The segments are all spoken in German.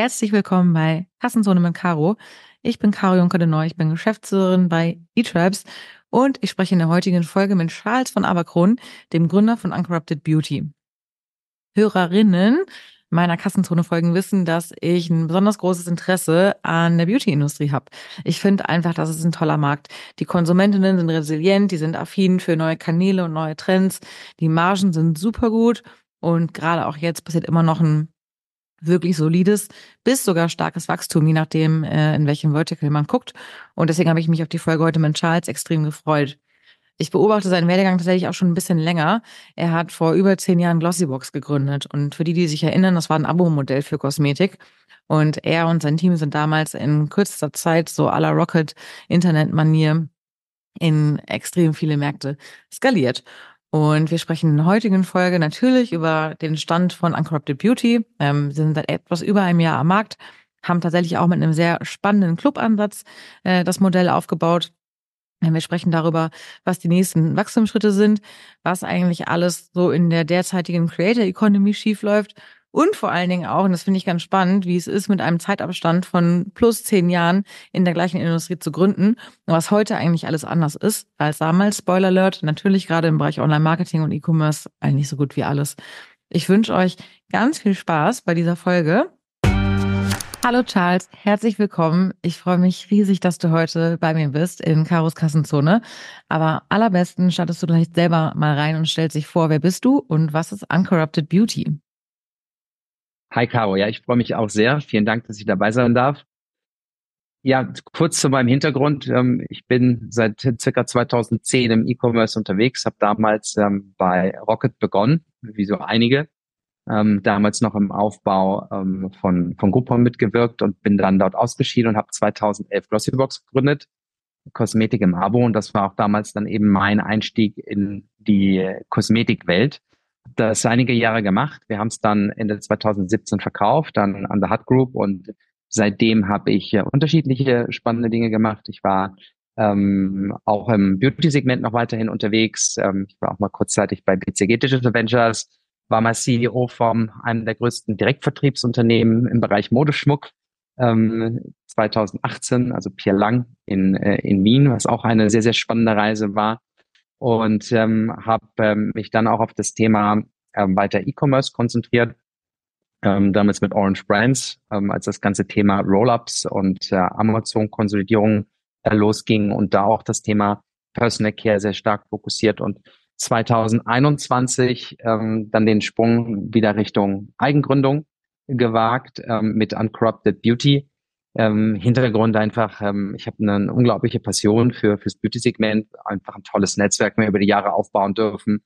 Herzlich willkommen bei Kassenzone mit Caro. Ich bin Caro Juncker de Neu, ich bin Geschäftsführerin bei eTribes und ich spreche in der heutigen Folge mit Charles von Aberkron, dem Gründer von Uncorrupted Beauty. Hörerinnen meiner Kassenzone-Folgen wissen, dass ich ein besonders großes Interesse an der Beauty-Industrie habe. Ich finde einfach, das ist ein toller Markt. Die Konsumentinnen sind resilient, die sind affin für neue Kanäle und neue Trends. Die Margen sind super gut und gerade auch jetzt passiert immer noch ein wirklich solides bis sogar starkes Wachstum, je nachdem, äh, in welchem Vertical man guckt. Und deswegen habe ich mich auf die Folge heute mit Charles extrem gefreut. Ich beobachte seinen Werdegang tatsächlich auch schon ein bisschen länger. Er hat vor über zehn Jahren Glossybox gegründet. Und für die, die sich erinnern, das war ein Abo-Modell für Kosmetik. Und er und sein Team sind damals in kürzester Zeit so aller Rocket-Internet-Manier in extrem viele Märkte skaliert. Und wir sprechen in der heutigen Folge natürlich über den Stand von Uncorrupted Beauty. Ähm, sind seit etwas über einem Jahr am Markt, haben tatsächlich auch mit einem sehr spannenden Clubansatz äh, das Modell aufgebaut. Wir sprechen darüber, was die nächsten Wachstumsschritte sind, was eigentlich alles so in der derzeitigen Creator Economy schiefläuft und vor allen Dingen auch, und das finde ich ganz spannend, wie es ist, mit einem Zeitabstand von plus zehn Jahren in der gleichen Industrie zu gründen was heute eigentlich alles anders ist als damals. Spoiler Alert, natürlich gerade im Bereich Online-Marketing und E-Commerce eigentlich so gut wie alles. Ich wünsche euch ganz viel Spaß bei dieser Folge. Hallo Charles, herzlich willkommen. Ich freue mich riesig, dass du heute bei mir bist in Karos Kassenzone. Aber allerbesten startest du vielleicht selber mal rein und stellst dich vor, wer bist du und was ist Uncorrupted Beauty? Hi Caro, ja, ich freue mich auch sehr. Vielen Dank, dass ich dabei sein darf. Ja, kurz zu meinem Hintergrund. Ähm, ich bin seit circa 2010 im E-Commerce unterwegs, habe damals ähm, bei Rocket begonnen, wie so einige ähm, damals noch im Aufbau von, von Groupon mitgewirkt und bin dann dort ausgeschieden und habe 2011 Glossybox gegründet, Kosmetik im Abo und das war auch damals dann eben mein Einstieg in die Kosmetikwelt. Das einige Jahre gemacht. Wir haben es dann Ende 2017 verkauft, dann an der Hut Group und seitdem habe ich äh, unterschiedliche spannende Dinge gemacht. Ich war ähm, auch im Beauty-Segment noch weiterhin unterwegs. Ähm, ich war auch mal kurzzeitig bei BCG Digital Ventures, war mal CEO von einem der größten Direktvertriebsunternehmen im Bereich Modeschmuck ähm, 2018, also Pierre Lang in, äh, in Wien, was auch eine sehr, sehr spannende Reise war. Und ähm, habe ähm, mich dann auch auf das Thema ähm, weiter E-Commerce konzentriert, ähm, damals mit Orange Brands, ähm, als das ganze Thema Roll-ups und äh, Amazon-Konsolidierung äh, losging und da auch das Thema Personal Care sehr stark fokussiert und 2021 ähm, dann den Sprung wieder Richtung Eigengründung gewagt ähm, mit Uncorrupted Beauty. Ähm, Hintergrund einfach, ähm, ich habe eine unglaubliche Passion für fürs Beauty-Segment, einfach ein tolles Netzwerk mehr über die Jahre aufbauen dürfen.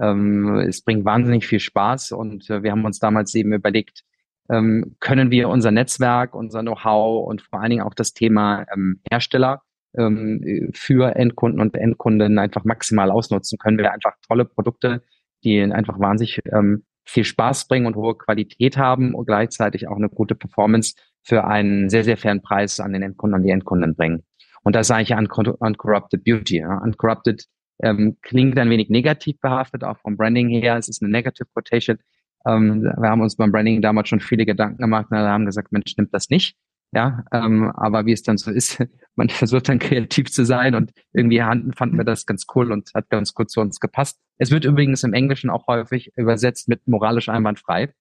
Ähm, es bringt wahnsinnig viel Spaß und äh, wir haben uns damals eben überlegt, ähm, können wir unser Netzwerk, unser Know-how und vor allen Dingen auch das Thema ähm, Hersteller ähm, für Endkunden und Endkunden einfach maximal ausnutzen können wir einfach tolle Produkte, die einfach wahnsinnig ähm, viel Spaß bringen und hohe Qualität haben und gleichzeitig auch eine gute Performance für einen sehr, sehr fairen Preis an den Endkunden und die Endkunden bringen. Und das sage ich Uncorrupted Beauty. Ja. Uncorrupted ähm, klingt ein wenig negativ behaftet, auch vom Branding her. Es ist eine Negative Quotation. Ähm, wir haben uns beim Branding damals schon viele Gedanken gemacht und haben gesagt, Mensch, stimmt das nicht. Ja, ähm, aber wie es dann so ist, man versucht dann kreativ zu sein und irgendwie fanden wir das ganz cool und hat ganz gut zu uns gepasst. Es wird übrigens im Englischen auch häufig übersetzt mit moralisch einwandfrei.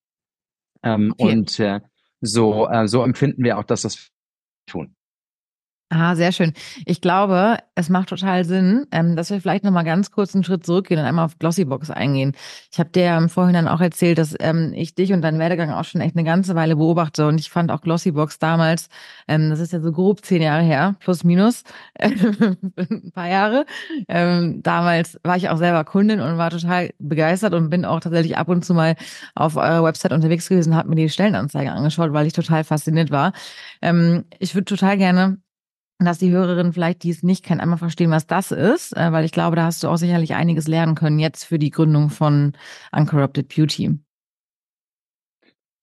Ähm, okay. Und äh, so, äh, so empfinden wir auch, dass das tun. Ah, sehr schön. Ich glaube, es macht total Sinn, ähm, dass wir vielleicht nochmal ganz kurz einen Schritt zurückgehen und einmal auf Glossybox eingehen. Ich habe dir ja im Vorhinein auch erzählt, dass ähm, ich dich und deinen Werdegang auch schon echt eine ganze Weile beobachte und ich fand auch Glossybox damals, ähm, das ist ja so grob zehn Jahre her, plus minus, ein paar Jahre. Damals war ich auch selber Kundin und war total begeistert und bin auch tatsächlich ab und zu mal auf eurer Website unterwegs gewesen, habe mir die Stellenanzeige angeschaut, weil ich total fasziniert war. Ich würde total gerne dass die Hörerinnen vielleicht, die es nicht kennen, einmal verstehen, was das ist, äh, weil ich glaube, da hast du auch sicherlich einiges lernen können jetzt für die Gründung von Uncorrupted Beauty.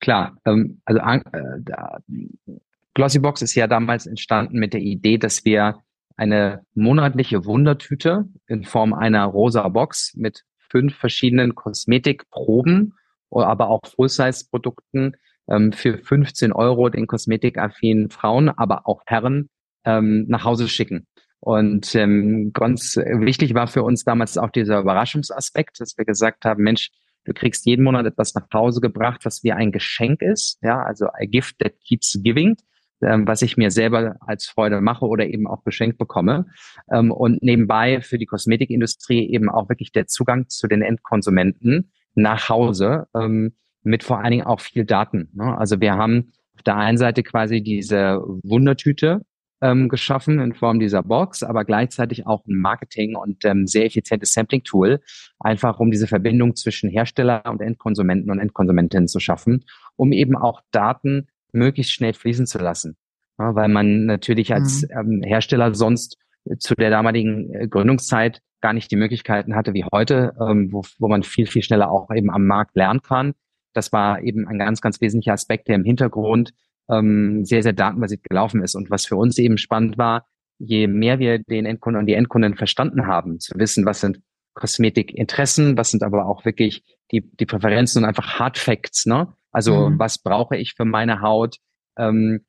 Klar, ähm, also äh, Glossybox ist ja damals entstanden mit der Idee, dass wir eine monatliche Wundertüte in Form einer rosa Box mit fünf verschiedenen Kosmetikproben, aber auch Full-Size-Produkten ähm, für 15 Euro den kosmetikaffinen Frauen, aber auch Herren ähm, nach Hause schicken. Und ähm, ganz wichtig war für uns damals auch dieser Überraschungsaspekt, dass wir gesagt haben, Mensch, du kriegst jeden Monat etwas nach Hause gebracht, was wie ein Geschenk ist, ja, also a gift that keeps giving, ähm, was ich mir selber als Freude mache oder eben auch geschenkt bekomme. Ähm, und nebenbei für die Kosmetikindustrie eben auch wirklich der Zugang zu den Endkonsumenten nach Hause ähm, mit vor allen Dingen auch viel Daten. Ne? Also wir haben auf der einen Seite quasi diese Wundertüte, ähm, geschaffen in Form dieser Box, aber gleichzeitig auch ein Marketing und ähm, sehr effizientes Sampling-Tool, einfach um diese Verbindung zwischen Hersteller und Endkonsumenten und Endkonsumentinnen zu schaffen, um eben auch Daten möglichst schnell fließen zu lassen. Ja, weil man natürlich als mhm. ähm, Hersteller sonst zu der damaligen äh, Gründungszeit gar nicht die Möglichkeiten hatte wie heute, ähm, wo, wo man viel, viel schneller auch eben am Markt lernen kann. Das war eben ein ganz, ganz wesentlicher Aspekt, der im Hintergrund ähm, sehr, sehr datenbasiert gelaufen ist. Und was für uns eben spannend war, je mehr wir den Endkunden und die Endkunden verstanden haben, zu wissen, was sind Kosmetikinteressen, was sind aber auch wirklich die, die Präferenzen und einfach Hard Facts, ne? Also mhm. was brauche ich für meine Haut? Ähm,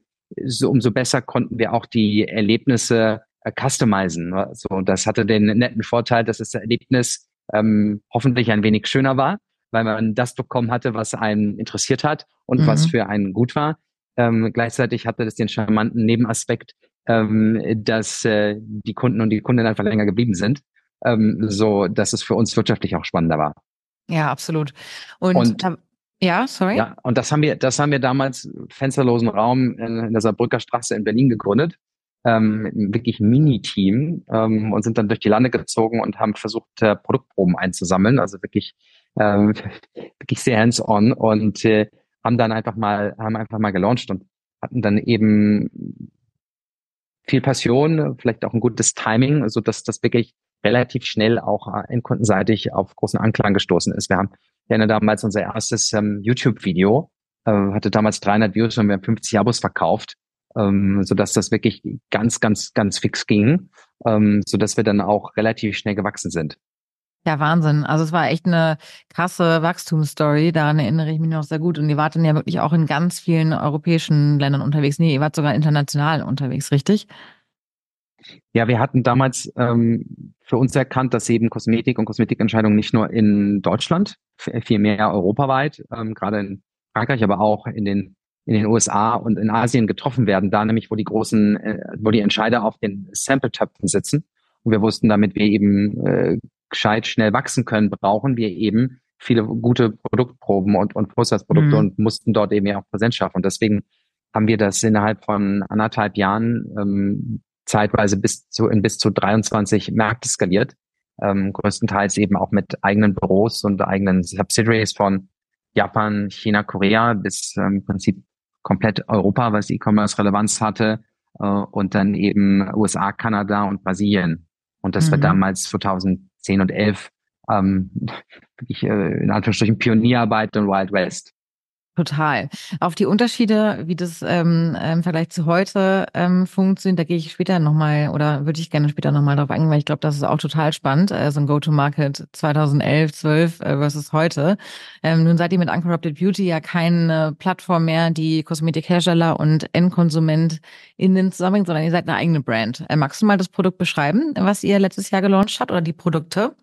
so, umso besser konnten wir auch die Erlebnisse äh, customizen. Ne? So, und das hatte den netten Vorteil, dass das Erlebnis ähm, hoffentlich ein wenig schöner war, weil man das bekommen hatte, was einen interessiert hat und mhm. was für einen gut war. Ähm, gleichzeitig hatte das den charmanten Nebenaspekt, ähm, dass äh, die Kunden und die Kundinnen einfach länger geblieben sind, ähm, so dass es für uns wirtschaftlich auch spannender war. Ja, absolut. Und, und da, ja, sorry. Ja, und das haben wir, das haben wir damals fensterlosen Raum in, in der Saarbrücker Straße in Berlin gegründet. Ähm, mit einem wirklich Mini-Team ähm, und sind dann durch die Lande gezogen und haben versucht, äh, Produktproben einzusammeln. Also wirklich, ähm, wirklich sehr hands-on und äh, haben dann einfach mal, haben einfach mal gelauncht und hatten dann eben viel Passion, vielleicht auch ein gutes Timing, so dass das wirklich relativ schnell auch äh, endkundenseitig auf großen Anklang gestoßen ist. Wir haben ja damals unser erstes ähm, YouTube-Video, äh, hatte damals 300 Views und wir haben 50 Abos verkauft, ähm, so dass das wirklich ganz, ganz, ganz fix ging, ähm, so dass wir dann auch relativ schnell gewachsen sind. Ja, Wahnsinn. Also es war echt eine krasse Wachstumsstory. Daran erinnere ich mich noch sehr gut. Und ihr wart dann ja wirklich auch in ganz vielen europäischen Ländern unterwegs. Nee, ihr wart sogar international unterwegs, richtig? Ja, wir hatten damals ähm, für uns erkannt, dass eben Kosmetik und Kosmetikentscheidungen nicht nur in Deutschland, viel mehr europaweit, ähm, gerade in Frankreich, aber auch in den in den USA und in Asien getroffen werden, da nämlich, wo die großen, äh, wo die Entscheider auf den Sample-Töpfen sitzen. Und wir wussten, damit wir eben äh, gescheit schnell wachsen können, brauchen wir eben viele gute Produktproben und, und Postprodukte mhm. und mussten dort eben ja auch Präsenz schaffen. Und deswegen haben wir das innerhalb von anderthalb Jahren ähm, zeitweise bis zu in bis zu 23 Märkte skaliert, ähm, größtenteils eben auch mit eigenen Büros und eigenen Subsidiaries von Japan, China, Korea bis ähm, im Prinzip komplett Europa, was E-Commerce Relevanz hatte äh, und dann eben USA, Kanada und Brasilien. Und das mhm. war damals 2000 10 und 11 ähm, wirklich äh, in Anführungsstrichen Pionierarbeit in Wild West. Total. Auf die Unterschiede, wie das ähm, im Vergleich zu heute ähm, funktioniert, da gehe ich später nochmal oder würde ich gerne später nochmal drauf eingehen, weil ich glaube, das ist auch total spannend, äh, so ein Go-to-Market 2011, 12 äh, versus heute. Ähm, nun seid ihr mit Uncorrupted Beauty ja keine Plattform mehr, die Kosmetikhersteller und EndkonsumentInnen zusammenbringt, sondern ihr seid eine eigene Brand. Äh, magst du mal das Produkt beschreiben, was ihr letztes Jahr gelauncht habt oder die Produkte?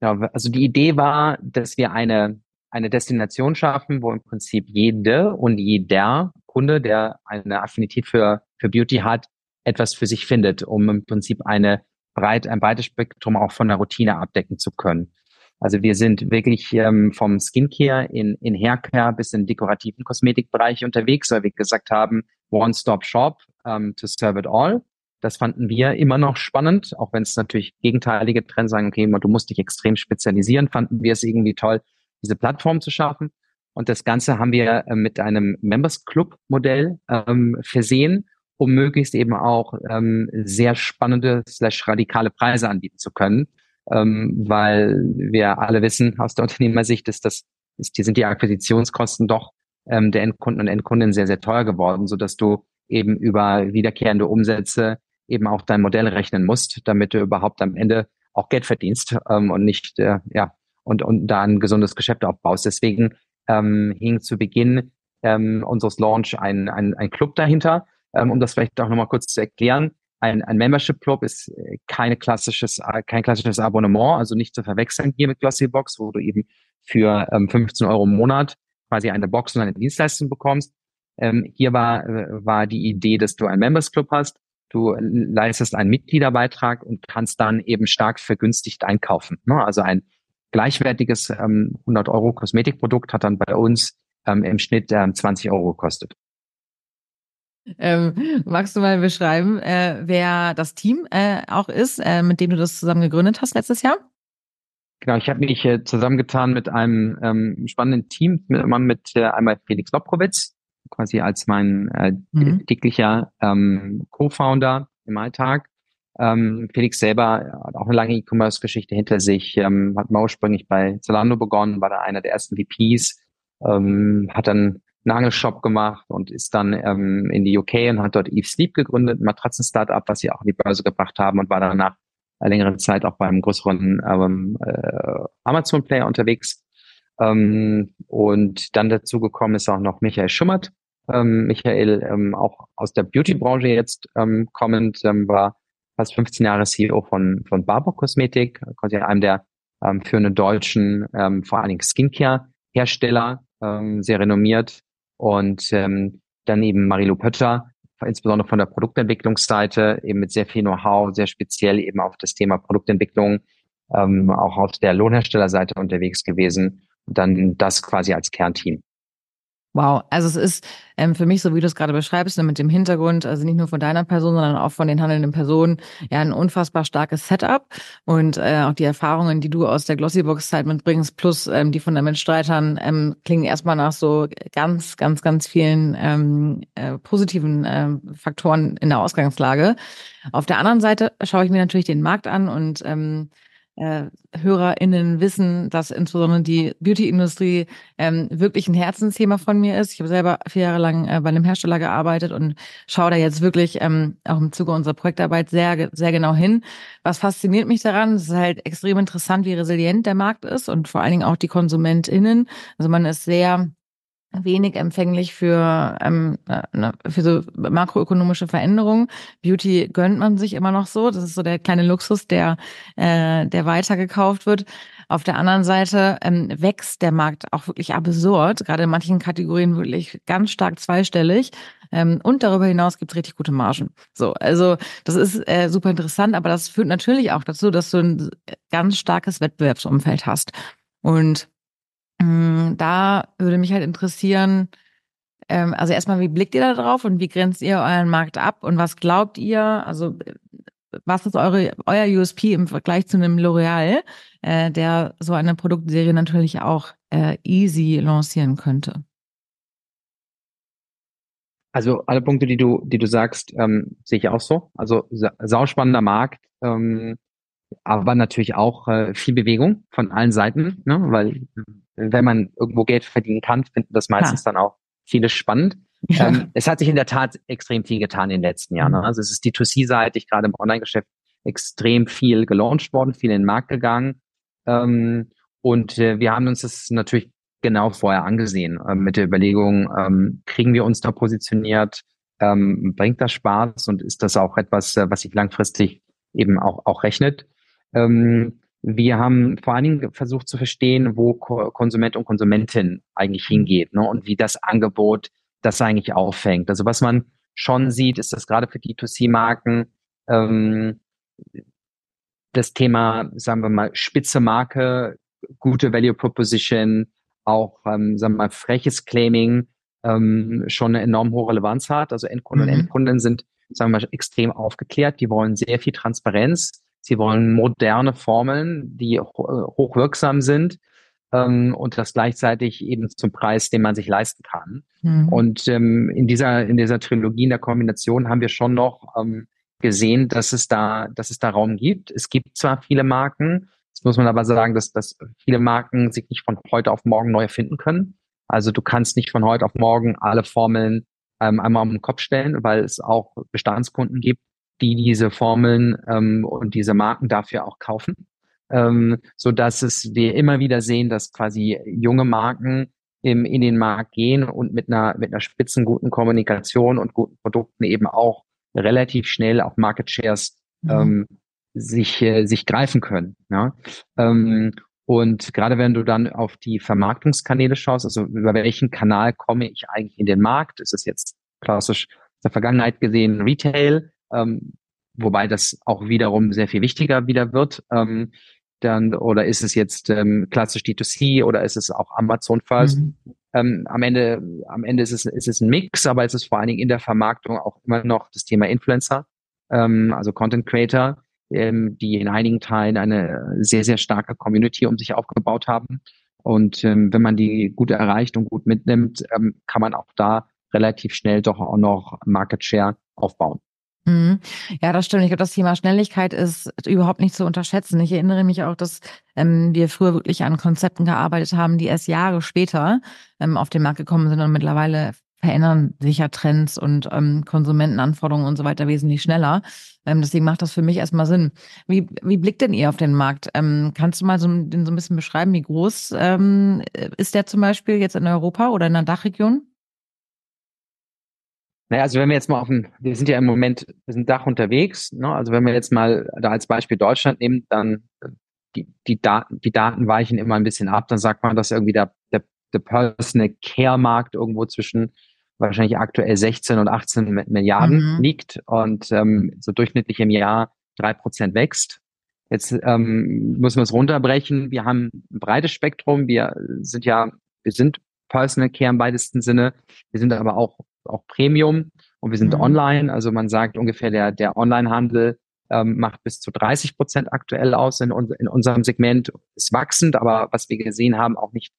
Ja, also die Idee war, dass wir eine eine Destination schaffen, wo im Prinzip jede und jeder Kunde, der eine Affinität für, für Beauty hat, etwas für sich findet, um im Prinzip eine breit, ein breites Spektrum auch von der Routine abdecken zu können. Also wir sind wirklich ähm, vom Skincare in, in Haircare bis in dekorativen Kosmetikbereich unterwegs, weil wir gesagt haben, One-Stop-Shop um, to serve it all. Das fanden wir immer noch spannend, auch wenn es natürlich gegenteilige Trends sagen, okay, du musst dich extrem spezialisieren, fanden wir es irgendwie toll, diese Plattform zu schaffen. Und das Ganze haben wir äh, mit einem Members Club Modell ähm, versehen, um möglichst eben auch ähm, sehr spannende slash radikale Preise anbieten zu können. Ähm, weil wir alle wissen aus der Unternehmersicht ist das, ist, die sind die Akquisitionskosten doch ähm, der Endkunden und Endkundinnen sehr, sehr teuer geworden, so dass du eben über wiederkehrende Umsätze eben auch dein Modell rechnen musst, damit du überhaupt am Ende auch Geld verdienst ähm, und nicht äh, ja und, und da ein gesundes Geschäft aufbaust. Deswegen ähm, hing zu Beginn ähm, unseres Launch ein, ein, ein Club dahinter. Ähm, um das vielleicht auch nochmal kurz zu erklären. Ein, ein Membership Club ist äh, keine klassisches, äh, kein klassisches Abonnement, also nicht zu verwechseln hier mit Glossybox, wo du eben für ähm, 15 Euro im Monat quasi eine Box und eine Dienstleistung bekommst. Ähm, hier war, äh, war die Idee, dass du ein Members Club hast. Du leistest einen Mitgliederbeitrag und kannst dann eben stark vergünstigt einkaufen. Ne? Also ein gleichwertiges ähm, 100 Euro Kosmetikprodukt hat dann bei uns ähm, im Schnitt ähm, 20 Euro gekostet. Ähm, magst du mal beschreiben, äh, wer das Team äh, auch ist, äh, mit dem du das zusammen gegründet hast letztes Jahr? Genau, ich habe mich äh, zusammengetan mit einem ähm, spannenden Team, mit, mit äh, einmal Felix Lobkowitz, quasi als mein äh, mhm. täglicher ähm, Co-Founder im Alltag. Ähm, Felix selber hat auch eine lange E-Commerce-Geschichte hinter sich, ähm, hat mal ursprünglich bei Zalando begonnen, war da einer der ersten VPs, ähm, hat dann einen Angelshop gemacht und ist dann ähm, in die UK und hat dort Eve Sleep gegründet, ein Matratzen-Startup, was sie auch in die Börse gebracht haben und war danach eine längere Zeit auch beim größeren ähm, äh, Amazon-Player unterwegs. Ähm, und dann dazu gekommen ist auch noch Michael Schummert. Ähm, Michael, ähm, auch aus der Beauty-Branche jetzt ähm, kommend, ähm, war fast 15 Jahre CEO von, von Barbour Kosmetik, quasi einem der ähm, führenden deutschen, ähm, vor allen Dingen Skincare-Hersteller, ähm, sehr renommiert und ähm, dann eben Marilu Pötter, insbesondere von der Produktentwicklungsseite, eben mit sehr viel Know-how, sehr speziell eben auf das Thema Produktentwicklung, ähm, auch auf der Lohnherstellerseite unterwegs gewesen und dann das quasi als Kernteam. Wow, also es ist ähm, für mich, so wie du es gerade beschreibst, ne, mit dem Hintergrund, also nicht nur von deiner Person, sondern auch von den handelnden Personen, ja, ein unfassbar starkes Setup und äh, auch die Erfahrungen, die du aus der Glossybox-Zeit mitbringst, plus ähm, die von den Mitstreitern, ähm, klingen erstmal nach so ganz, ganz, ganz vielen ähm, äh, positiven äh, Faktoren in der Ausgangslage. Auf der anderen Seite schaue ich mir natürlich den Markt an und ähm, äh, HörerInnen wissen, dass insbesondere die Beauty-Industrie ähm, wirklich ein Herzensthema von mir ist. Ich habe selber vier Jahre lang äh, bei einem Hersteller gearbeitet und schaue da jetzt wirklich ähm, auch im Zuge unserer Projektarbeit sehr, sehr genau hin. Was fasziniert mich daran? Es ist halt extrem interessant, wie resilient der Markt ist und vor allen Dingen auch die KonsumentInnen. Also man ist sehr wenig empfänglich für, ähm, äh, ne, für so makroökonomische Veränderungen. Beauty gönnt man sich immer noch so. Das ist so der kleine Luxus, der, äh, der weitergekauft wird. Auf der anderen Seite ähm, wächst der Markt auch wirklich absurd, gerade in manchen Kategorien wirklich ganz stark zweistellig. Ähm, und darüber hinaus gibt's richtig gute Margen. So, also das ist äh, super interessant, aber das führt natürlich auch dazu, dass du ein ganz starkes Wettbewerbsumfeld hast. Und da würde mich halt interessieren, ähm, also erstmal, wie blickt ihr da drauf und wie grenzt ihr euren Markt ab und was glaubt ihr? Also was ist eure, euer USP im Vergleich zu einem L'Oreal, äh, der so eine Produktserie natürlich auch äh, easy lancieren könnte? Also alle Punkte, die du, die du sagst, ähm, sehe ich auch so. Also sauspannender Markt. Ähm, aber natürlich auch äh, viel Bewegung von allen Seiten, ne? weil wenn man irgendwo Geld verdienen kann, finden das meistens ja. dann auch viele spannend. Ja. Ähm, es hat sich in der Tat extrem viel getan in den letzten Jahren. Ne? Also es ist die 2C-seitig gerade im Online-Geschäft extrem viel gelauncht worden, viel in den Markt gegangen. Ähm, und äh, wir haben uns das natürlich genau vorher angesehen äh, mit der Überlegung, ähm, kriegen wir uns da positioniert, ähm, bringt das Spaß und ist das auch etwas, äh, was sich langfristig eben auch, auch rechnet. Ähm, wir haben vor allen Dingen versucht zu verstehen, wo Konsument und Konsumentin eigentlich hingeht ne, und wie das Angebot das eigentlich auffängt. Also was man schon sieht, ist, dass gerade für D2C-Marken ähm, das Thema, sagen wir mal, spitze Marke, gute Value Proposition, auch, ähm, sagen wir mal, freches Claiming ähm, schon eine enorm hohe Relevanz hat. Also Endkunden mhm. und Endkunden sind, sagen wir mal, extrem aufgeklärt. Die wollen sehr viel Transparenz. Sie wollen moderne Formeln, die hochwirksam sind ähm, und das gleichzeitig eben zum Preis, den man sich leisten kann. Mhm. Und ähm, in dieser in dieser Trilogie, in der Kombination haben wir schon noch ähm, gesehen, dass es da dass es da Raum gibt. Es gibt zwar viele Marken, jetzt muss man aber sagen, dass dass viele Marken sich nicht von heute auf morgen neu erfinden können. Also du kannst nicht von heute auf morgen alle Formeln ähm, einmal um den Kopf stellen, weil es auch Bestandskunden gibt, die diese Formeln ähm, und diese Marken dafür auch kaufen, ähm, so dass es wir immer wieder sehen, dass quasi junge Marken im, in den Markt gehen und mit einer, mit einer spitzen guten Kommunikation und guten Produkten eben auch relativ schnell auch Market Shares mhm. ähm, sich, äh, sich greifen können. Ja? Ähm, und gerade wenn du dann auf die Vermarktungskanäle schaust, also über welchen Kanal komme ich eigentlich in den Markt, ist es jetzt klassisch aus der Vergangenheit gesehen Retail, ähm, wobei das auch wiederum sehr viel wichtiger wieder wird. Ähm, dann, oder ist es jetzt ähm, klassisch D2C oder ist es auch Amazon First? Mhm. Ähm, am Ende, am Ende ist es, ist es ein Mix, aber es ist vor allen Dingen in der Vermarktung auch immer noch das Thema Influencer, ähm, also Content Creator, ähm, die in einigen Teilen eine sehr, sehr starke Community um sich aufgebaut haben. Und ähm, wenn man die gut erreicht und gut mitnimmt, ähm, kann man auch da relativ schnell doch auch noch Market Share aufbauen. Mhm. Ja, das stimmt. Ich glaube, das Thema Schnelligkeit ist überhaupt nicht zu unterschätzen. Ich erinnere mich auch, dass ähm, wir früher wirklich an Konzepten gearbeitet haben, die erst Jahre später ähm, auf den Markt gekommen sind und mittlerweile verändern sich ja Trends und ähm, Konsumentenanforderungen und so weiter wesentlich schneller. Ähm, deswegen macht das für mich erstmal Sinn. Wie, wie blickt denn ihr auf den Markt? Ähm, kannst du mal so, den so ein bisschen beschreiben, wie groß ähm, ist der zum Beispiel jetzt in Europa oder in der Dachregion? Naja, also wenn wir jetzt mal auf dem, wir sind ja im Moment, wir sind Dach unterwegs, ne? also wenn wir jetzt mal da als Beispiel Deutschland nehmen, dann äh, die, die Daten, die Daten weichen immer ein bisschen ab, dann sagt man, dass irgendwie der, der, der Personal Care Markt irgendwo zwischen wahrscheinlich aktuell 16 und 18 Milliarden mhm. liegt und ähm, so durchschnittlich im Jahr drei Prozent wächst. Jetzt ähm, müssen wir es runterbrechen. Wir haben ein breites Spektrum. Wir sind ja, wir sind Personal Care im weitesten Sinne. Wir sind aber auch auch Premium und wir sind mhm. online. Also man sagt ungefähr, der, der Onlinehandel ähm, macht bis zu 30 Prozent aktuell aus in, in unserem Segment. Ist wachsend, aber was wir gesehen haben, auch nicht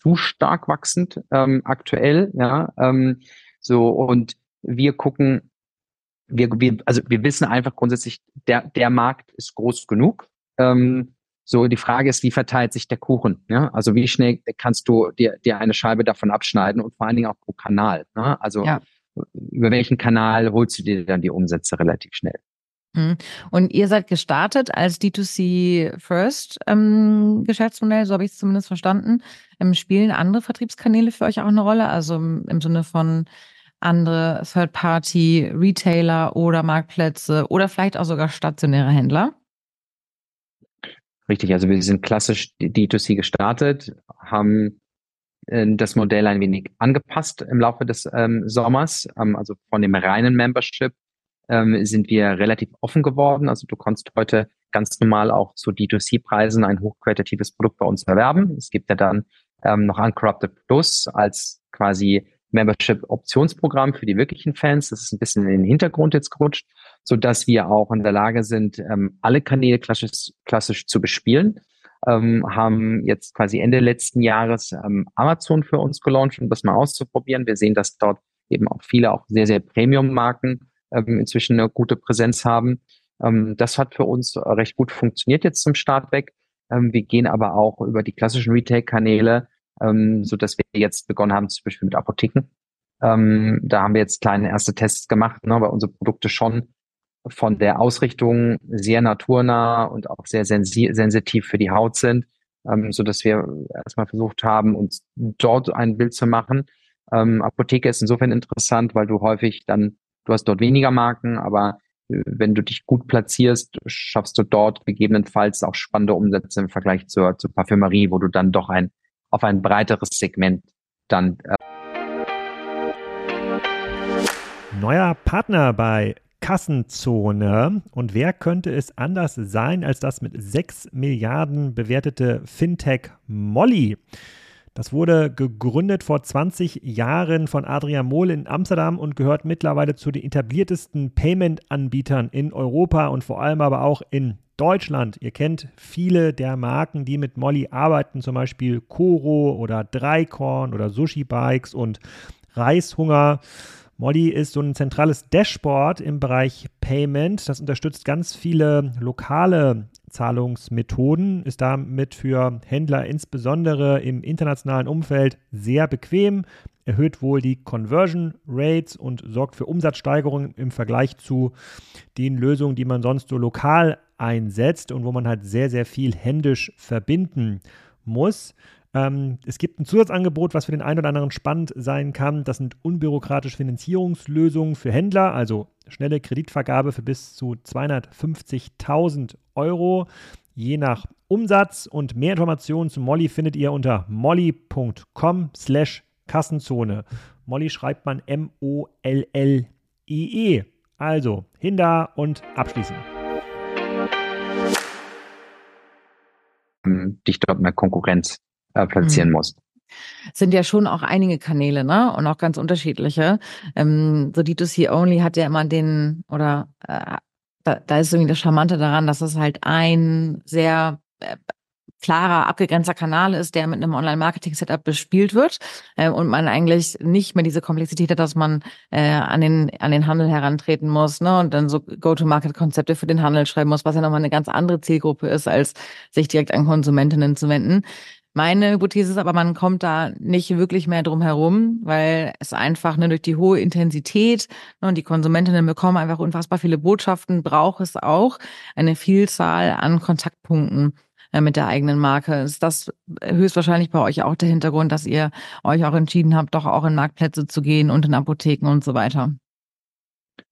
zu stark wachsend ähm, aktuell. Ja, ähm, so und wir gucken, wir, wir, also wir wissen einfach grundsätzlich, der, der Markt ist groß genug. Ähm, so, die Frage ist, wie verteilt sich der Kuchen? Ja? Also wie schnell kannst du dir, dir eine Scheibe davon abschneiden und vor allen Dingen auch pro Kanal. Ne? Also ja. über welchen Kanal holst du dir dann die Umsätze relativ schnell? Mhm. Und ihr seid gestartet als D2C First ähm, Geschäftsmodell, so habe ich es zumindest verstanden. Ähm, spielen andere Vertriebskanäle für euch auch eine Rolle? Also im, im Sinne von andere Third-Party, Retailer oder Marktplätze oder vielleicht auch sogar stationäre Händler? Richtig, also wir sind klassisch D2C gestartet, haben äh, das Modell ein wenig angepasst im Laufe des ähm, Sommers. Ähm, also von dem reinen Membership ähm, sind wir relativ offen geworden. Also du kannst heute ganz normal auch zu D2C-Preisen ein hochqualitatives Produkt bei uns erwerben. Es gibt ja dann ähm, noch Uncorrupted Plus als quasi Membership-Optionsprogramm für die wirklichen Fans. Das ist ein bisschen in den Hintergrund jetzt gerutscht so dass wir auch in der Lage sind, ähm, alle Kanäle klassisch, klassisch zu bespielen. Ähm, haben jetzt quasi Ende letzten Jahres ähm, Amazon für uns gelauncht, um das mal auszuprobieren. Wir sehen, dass dort eben auch viele auch sehr, sehr Premium-Marken ähm, inzwischen eine gute Präsenz haben. Ähm, das hat für uns recht gut funktioniert jetzt zum Start weg. Ähm, wir gehen aber auch über die klassischen Retail-Kanäle, ähm, so dass wir jetzt begonnen haben, zum Beispiel mit Apotheken. Ähm, da haben wir jetzt kleine erste Tests gemacht, ne, weil unsere Produkte schon von der Ausrichtung sehr naturnah und auch sehr sensi sensitiv für die Haut sind, ähm, so dass wir erstmal versucht haben, uns dort ein Bild zu machen. Ähm, Apotheke ist insofern interessant, weil du häufig dann, du hast dort weniger Marken, aber äh, wenn du dich gut platzierst, schaffst du dort gegebenenfalls auch spannende Umsätze im Vergleich zur, zur Parfümerie, wo du dann doch ein auf ein breiteres Segment dann äh Neuer Partner bei Kassenzone. Und wer könnte es anders sein als das mit 6 Milliarden bewertete Fintech Molly? Das wurde gegründet vor 20 Jahren von Adrian Mohl in Amsterdam und gehört mittlerweile zu den etabliertesten Payment-Anbietern in Europa und vor allem aber auch in Deutschland. Ihr kennt viele der Marken, die mit Molly arbeiten, zum Beispiel Koro oder Dreikorn oder Sushi Bikes und Reishunger. Molly ist so ein zentrales Dashboard im Bereich Payment. Das unterstützt ganz viele lokale Zahlungsmethoden, ist damit für Händler insbesondere im internationalen Umfeld sehr bequem, erhöht wohl die Conversion Rates und sorgt für Umsatzsteigerungen im Vergleich zu den Lösungen, die man sonst so lokal einsetzt und wo man halt sehr, sehr viel händisch verbinden muss. Ähm, es gibt ein Zusatzangebot, was für den einen oder anderen spannend sein kann. Das sind unbürokratische Finanzierungslösungen für Händler, also schnelle Kreditvergabe für bis zu 250.000 Euro, je nach Umsatz. Und mehr Informationen zu Molly findet ihr unter molly.com slash Kassenzone. Molly schreibt man M-O-L-L-I-E. Also, hinter und abschließen. Dich dort in der Konkurrenz äh, platzieren mhm. musst sind ja schon auch einige Kanäle, ne? Und auch ganz unterschiedliche. Ähm, so D2C Only hat ja immer den, oder äh, da, da ist irgendwie das Charmante daran, dass es halt ein sehr äh, klarer, abgegrenzter Kanal ist, der mit einem Online-Marketing-Setup bespielt wird äh, und man eigentlich nicht mehr diese Komplexität hat, dass man äh, an den an den Handel herantreten muss ne, und dann so Go-to-Market-Konzepte für den Handel schreiben muss, was ja nochmal eine ganz andere Zielgruppe ist, als sich direkt an Konsumentinnen zu wenden. Meine Hypothese ist aber, man kommt da nicht wirklich mehr drum herum, weil es einfach ne, durch die hohe Intensität ne, und die Konsumentinnen bekommen einfach unfassbar viele Botschaften, braucht es auch eine Vielzahl an Kontaktpunkten mit der eigenen Marke. Ist das höchstwahrscheinlich bei euch auch der Hintergrund, dass ihr euch auch entschieden habt, doch auch in Marktplätze zu gehen und in Apotheken und so weiter?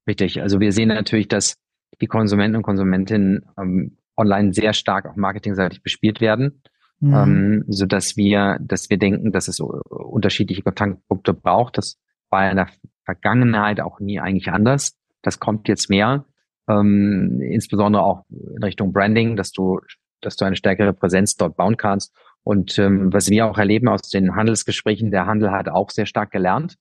Richtig. Also wir sehen natürlich, dass die Konsumenten und Konsumentinnen ähm, online sehr stark auch marketingseitig bespielt werden. Mhm. Ähm, so dass wir, dass wir denken, dass es unterschiedliche Kontaktpunkte braucht. Das war in der Vergangenheit auch nie eigentlich anders. Das kommt jetzt mehr, ähm, insbesondere auch in Richtung Branding, dass du dass du eine stärkere Präsenz dort bauen kannst. Und ähm, was wir auch erleben aus den Handelsgesprächen, der Handel hat auch sehr stark gelernt,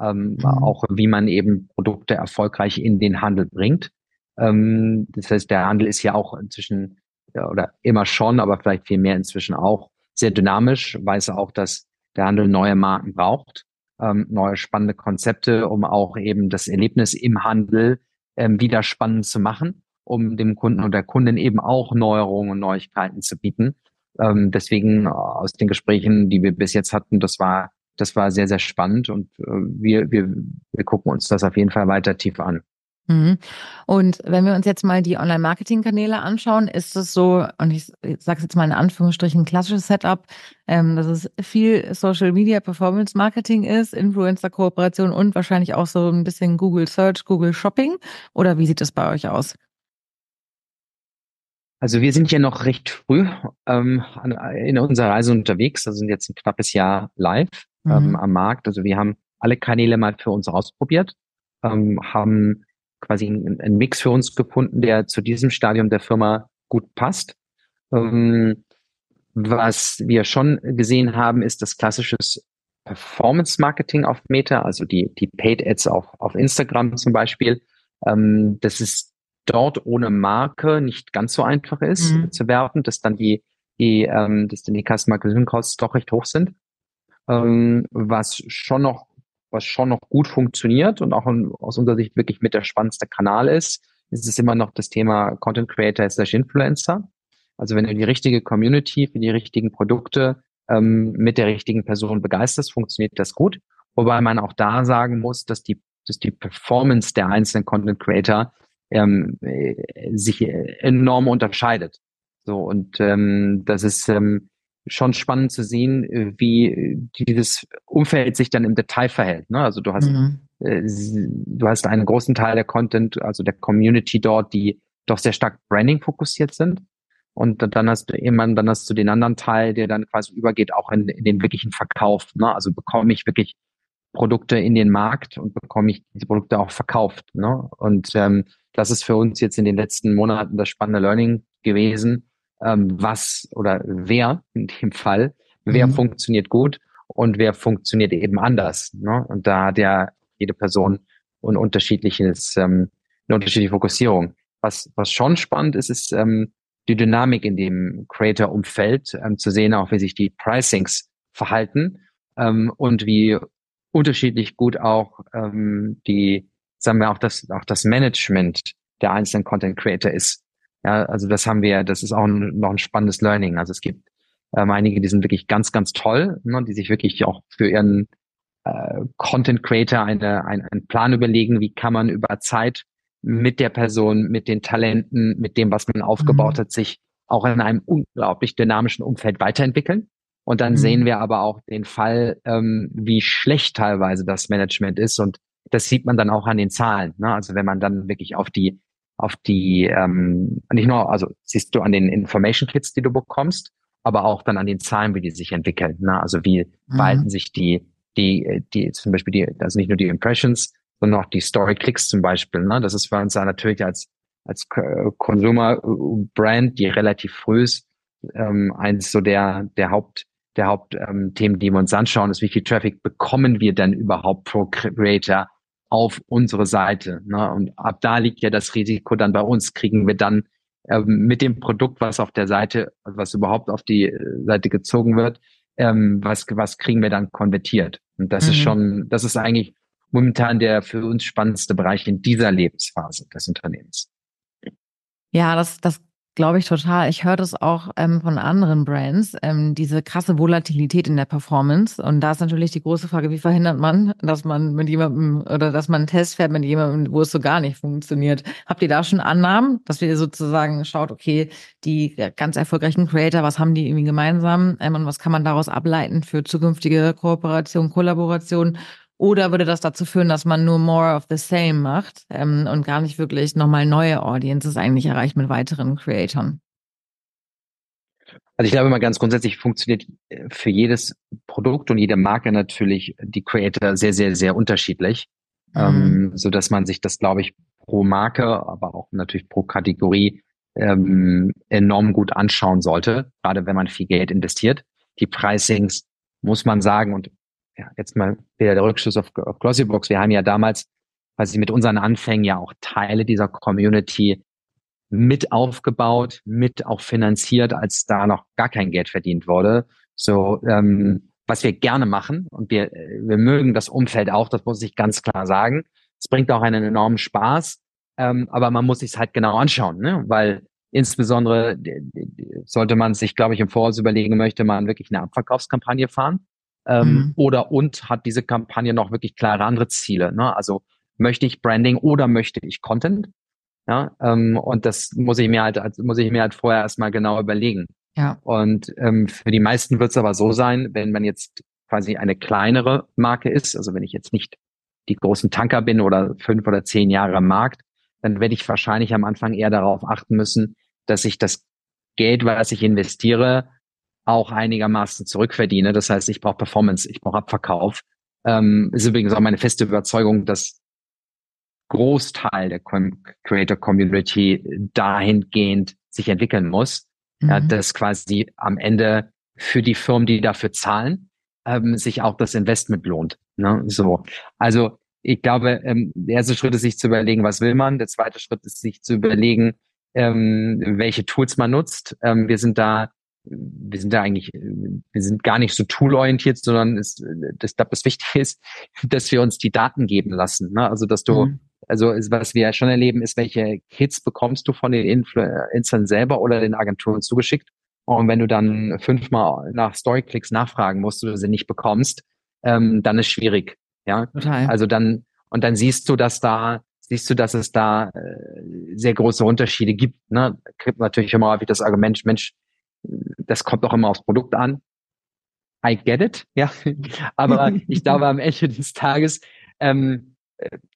ähm, mhm. auch wie man eben Produkte erfolgreich in den Handel bringt. Ähm, das heißt, der Handel ist ja auch inzwischen ja, oder immer schon, aber vielleicht viel mehr inzwischen auch sehr dynamisch, weiß auch, dass der Handel neue Marken braucht, ähm, neue spannende Konzepte, um auch eben das Erlebnis im Handel ähm, wieder spannend zu machen um dem Kunden oder Kundin eben auch Neuerungen und Neuigkeiten zu bieten. Ähm, deswegen äh, aus den Gesprächen, die wir bis jetzt hatten, das war das war sehr sehr spannend und äh, wir wir wir gucken uns das auf jeden Fall weiter tief an. Mhm. Und wenn wir uns jetzt mal die Online-Marketing-Kanäle anschauen, ist es so, und ich sage es jetzt mal in Anführungsstrichen, klassisches Setup, ähm, dass es viel Social Media Performance Marketing ist, Influencer-Kooperation und wahrscheinlich auch so ein bisschen Google Search, Google Shopping. Oder wie sieht es bei euch aus? Also wir sind ja noch recht früh ähm, in unserer Reise unterwegs. Also sind jetzt ein knappes Jahr live ähm, mhm. am Markt. Also wir haben alle Kanäle mal für uns ausprobiert, ähm, haben quasi einen, einen, Mix für uns gefunden, der zu diesem Stadium der Firma gut passt. Ähm, was wir schon gesehen haben, ist das klassisches Performance Marketing auf Meta, also die, die Paid Ads auf, auf Instagram zum Beispiel. Ähm, das ist dort ohne Marke nicht ganz so einfach ist mhm. zu werten, dass dann die, die, ähm, dass dann die Customer Acquisition Costs doch recht hoch sind. Ähm, was schon noch, was schon noch gut funktioniert und auch in, aus unserer Sicht wirklich mit der spannendste Kanal ist, ist es immer noch das Thema Content Creator slash Influencer. Also wenn du die richtige Community für die richtigen Produkte ähm, mit der richtigen Person begeisterst, funktioniert das gut. Wobei man auch da sagen muss, dass die, dass die Performance der einzelnen Content Creator ähm, äh, sich enorm unterscheidet. So und ähm, das ist ähm, schon spannend zu sehen, wie dieses Umfeld sich dann im Detail verhält. Ne? Also du hast mhm. äh, du hast einen großen Teil der Content, also der Community dort, die doch sehr stark Branding fokussiert sind. Und dann hast du irgendwann, dann hast du den anderen Teil, der dann quasi übergeht, auch in, in den wirklichen Verkauf. Ne? Also bekomme ich wirklich Produkte in den Markt und bekomme ich diese Produkte auch verkauft. Ne? Und ähm, das ist für uns jetzt in den letzten Monaten das spannende Learning gewesen, ähm, was oder wer in dem Fall, wer mhm. funktioniert gut und wer funktioniert eben anders. Ne? Und da hat ja jede Person ein unterschiedliches, ähm, eine unterschiedliche Fokussierung. Was, was schon spannend ist, ist ähm, die Dynamik in dem Creator-Umfeld, ähm, zu sehen, auch wie sich die Pricings verhalten ähm, und wie unterschiedlich gut auch ähm, die sagen wir auch das, auch das Management der einzelnen Content Creator ist. Ja, also das haben wir, das ist auch ein, noch ein spannendes Learning. Also es gibt ähm, einige, die sind wirklich ganz, ganz toll, ne, die sich wirklich auch für ihren äh, Content Creator eine, ein, einen Plan überlegen, wie kann man über Zeit mit der Person, mit den Talenten, mit dem, was man aufgebaut mhm. hat, sich auch in einem unglaublich dynamischen Umfeld weiterentwickeln. Und dann mhm. sehen wir aber auch den Fall, ähm, wie schlecht teilweise das Management ist. Und das sieht man dann auch an den Zahlen. Ne? Also wenn man dann wirklich auf die, auf die, ähm, nicht nur, also siehst du an den Information Kits, die du bekommst, aber auch dann an den Zahlen, wie die sich entwickeln. Ne? Also wie mhm. verhalten sich die, die, die, zum Beispiel die, also nicht nur die Impressions, sondern auch die Story-Clicks zum Beispiel. Ne? Das ist für uns da natürlich als, als Consumer-Brand, die relativ früh ist, ähm, eins so der, der Haupt, der Hauptthemen, ähm, die wir uns anschauen, ist, wie viel Traffic bekommen wir denn überhaupt pro Creator auf unsere Seite. Ne? Und ab da liegt ja das Risiko dann bei uns. Kriegen wir dann ähm, mit dem Produkt, was auf der Seite, was überhaupt auf die äh, Seite gezogen wird, ähm, was, was kriegen wir dann konvertiert? Und das mhm. ist schon, das ist eigentlich momentan der für uns spannendste Bereich in dieser Lebensphase des Unternehmens. Ja, das, das Glaube ich total. Ich höre das auch ähm, von anderen Brands, ähm, diese krasse Volatilität in der Performance. Und da ist natürlich die große Frage, wie verhindert man, dass man mit jemandem oder dass man einen Test fährt mit jemandem, wo es so gar nicht funktioniert. Habt ihr da schon Annahmen, dass wir sozusagen schaut, okay, die ganz erfolgreichen Creator, was haben die irgendwie gemeinsam ähm, und was kann man daraus ableiten für zukünftige Kooperation, Kollaboration? Oder würde das dazu führen, dass man nur more of the same macht ähm, und gar nicht wirklich nochmal neue Audiences eigentlich erreicht mit weiteren Creatoren? Also ich glaube mal ganz grundsätzlich funktioniert äh, für jedes Produkt und jede Marke natürlich die Creator sehr, sehr, sehr unterschiedlich. Mhm. Ähm, so dass man sich das, glaube ich, pro Marke, aber auch natürlich pro Kategorie ähm, enorm gut anschauen sollte, gerade wenn man viel Geld investiert. Die Pricings muss man sagen, und ja, jetzt mal wieder der Rückschluss auf, auf Glossybox. Wir haben ja damals, quasi mit unseren Anfängen ja auch Teile dieser Community mit aufgebaut, mit auch finanziert, als da noch gar kein Geld verdient wurde. So, ähm, was wir gerne machen und wir, wir mögen das Umfeld auch, das muss ich ganz klar sagen. Es bringt auch einen enormen Spaß, ähm, aber man muss sich halt genau anschauen, ne? weil insbesondere sollte man sich, glaube ich, im Voraus überlegen, möchte man wirklich eine Abverkaufskampagne fahren ähm, mhm. Oder und hat diese Kampagne noch wirklich klare andere Ziele? Ne? Also möchte ich Branding oder möchte ich Content? Ja, ähm, und das muss ich mir halt, also muss ich mir halt vorher erstmal genau überlegen. Ja. Und ähm, für die meisten wird es aber so sein, wenn man jetzt quasi eine kleinere Marke ist, also wenn ich jetzt nicht die großen Tanker bin oder fünf oder zehn Jahre am Markt, dann werde ich wahrscheinlich am Anfang eher darauf achten müssen, dass ich das Geld, was ich investiere, auch einigermaßen zurückverdiene. Das heißt, ich brauche Performance, ich brauche Abverkauf. Ähm, ist übrigens auch meine feste Überzeugung, dass Großteil der Creator Community dahingehend sich entwickeln muss, mhm. ja, dass quasi am Ende für die Firmen, die dafür zahlen, ähm, sich auch das Investment lohnt. Ne? So, also ich glaube, ähm, der erste Schritt ist sich zu überlegen, was will man. Der zweite Schritt ist sich zu überlegen, ähm, welche Tools man nutzt. Ähm, wir sind da wir sind da eigentlich, wir sind gar nicht so toolorientiert, sondern ist, das, das Wichtige ist, dass wir uns die Daten geben lassen. Ne? Also, dass du, mhm. also was wir schon erleben, ist, welche Kits bekommst du von den Influencern selber oder den Agenturen zugeschickt. Und wenn du dann fünfmal nach Story-Clicks nachfragen musst oder sie nicht bekommst, ähm, dann ist schwierig. Ja, Total. also dann und dann siehst du, dass da siehst du, dass es da äh, sehr große Unterschiede gibt. Ne? Gibt natürlich immer häufig das Argument, Mensch, das kommt auch immer aufs Produkt an. I get it, ja. Aber ich glaube, am Ende des Tages ähm,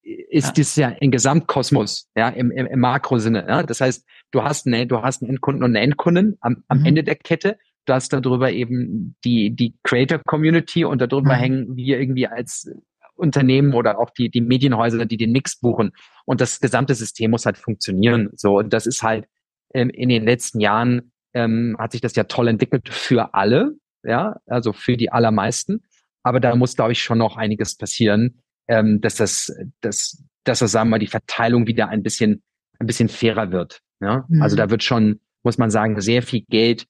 ist ja. das ja ein Gesamtkosmos, ja, im, im, im Makrosinne. Ja? Das heißt, du hast eine, du hast einen Endkunden und eine Endkundin am, am mhm. Ende der Kette. Du hast darüber eben die, die Creator Community und darüber mhm. hängen wir irgendwie als Unternehmen oder auch die, die Medienhäuser, die den Mix buchen. Und das gesamte System muss halt funktionieren. So, und das ist halt ähm, in den letzten Jahren ähm, hat sich das ja toll entwickelt für alle, ja, also für die allermeisten. Aber da muss, glaube ich, schon noch einiges passieren, ähm, dass das, dass, dass das, sagen wir mal, die Verteilung wieder ein bisschen, ein bisschen fairer wird. Ja? Mhm. Also da wird schon, muss man sagen, sehr viel Geld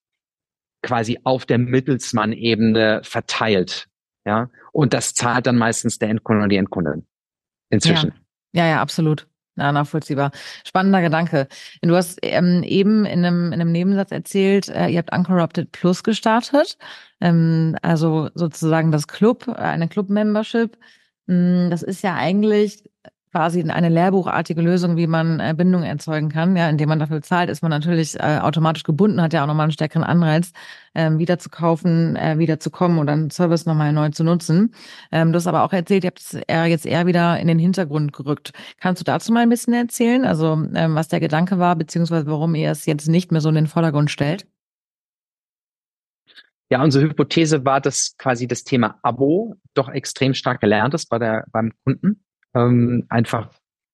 quasi auf der Mittelsmann-Ebene verteilt. Ja, und das zahlt dann meistens der Endkunde oder die Endkundin inzwischen. Ja, ja, ja absolut. Ja, nachvollziehbar. Spannender Gedanke. Du hast ähm, eben in einem, in einem Nebensatz erzählt, äh, ihr habt Uncorrupted Plus gestartet. Ähm, also sozusagen das Club, äh, eine Club-Membership. Mm, das ist ja eigentlich quasi eine lehrbuchartige Lösung, wie man äh, Bindung erzeugen kann. Ja, indem man dafür zahlt, ist man natürlich äh, automatisch gebunden, hat ja auch nochmal einen stärkeren Anreiz, ähm, wieder zu kaufen, äh, wieder zu kommen oder einen Service nochmal neu zu nutzen. Ähm, du hast aber auch erzählt, ihr habt es eher jetzt eher wieder in den Hintergrund gerückt. Kannst du dazu mal ein bisschen erzählen? Also ähm, was der Gedanke war, beziehungsweise warum ihr es jetzt nicht mehr so in den Vordergrund stellt? Ja, unsere Hypothese war, dass quasi das Thema Abo doch extrem stark gelernt ist bei der, beim Kunden. Ähm, einfach,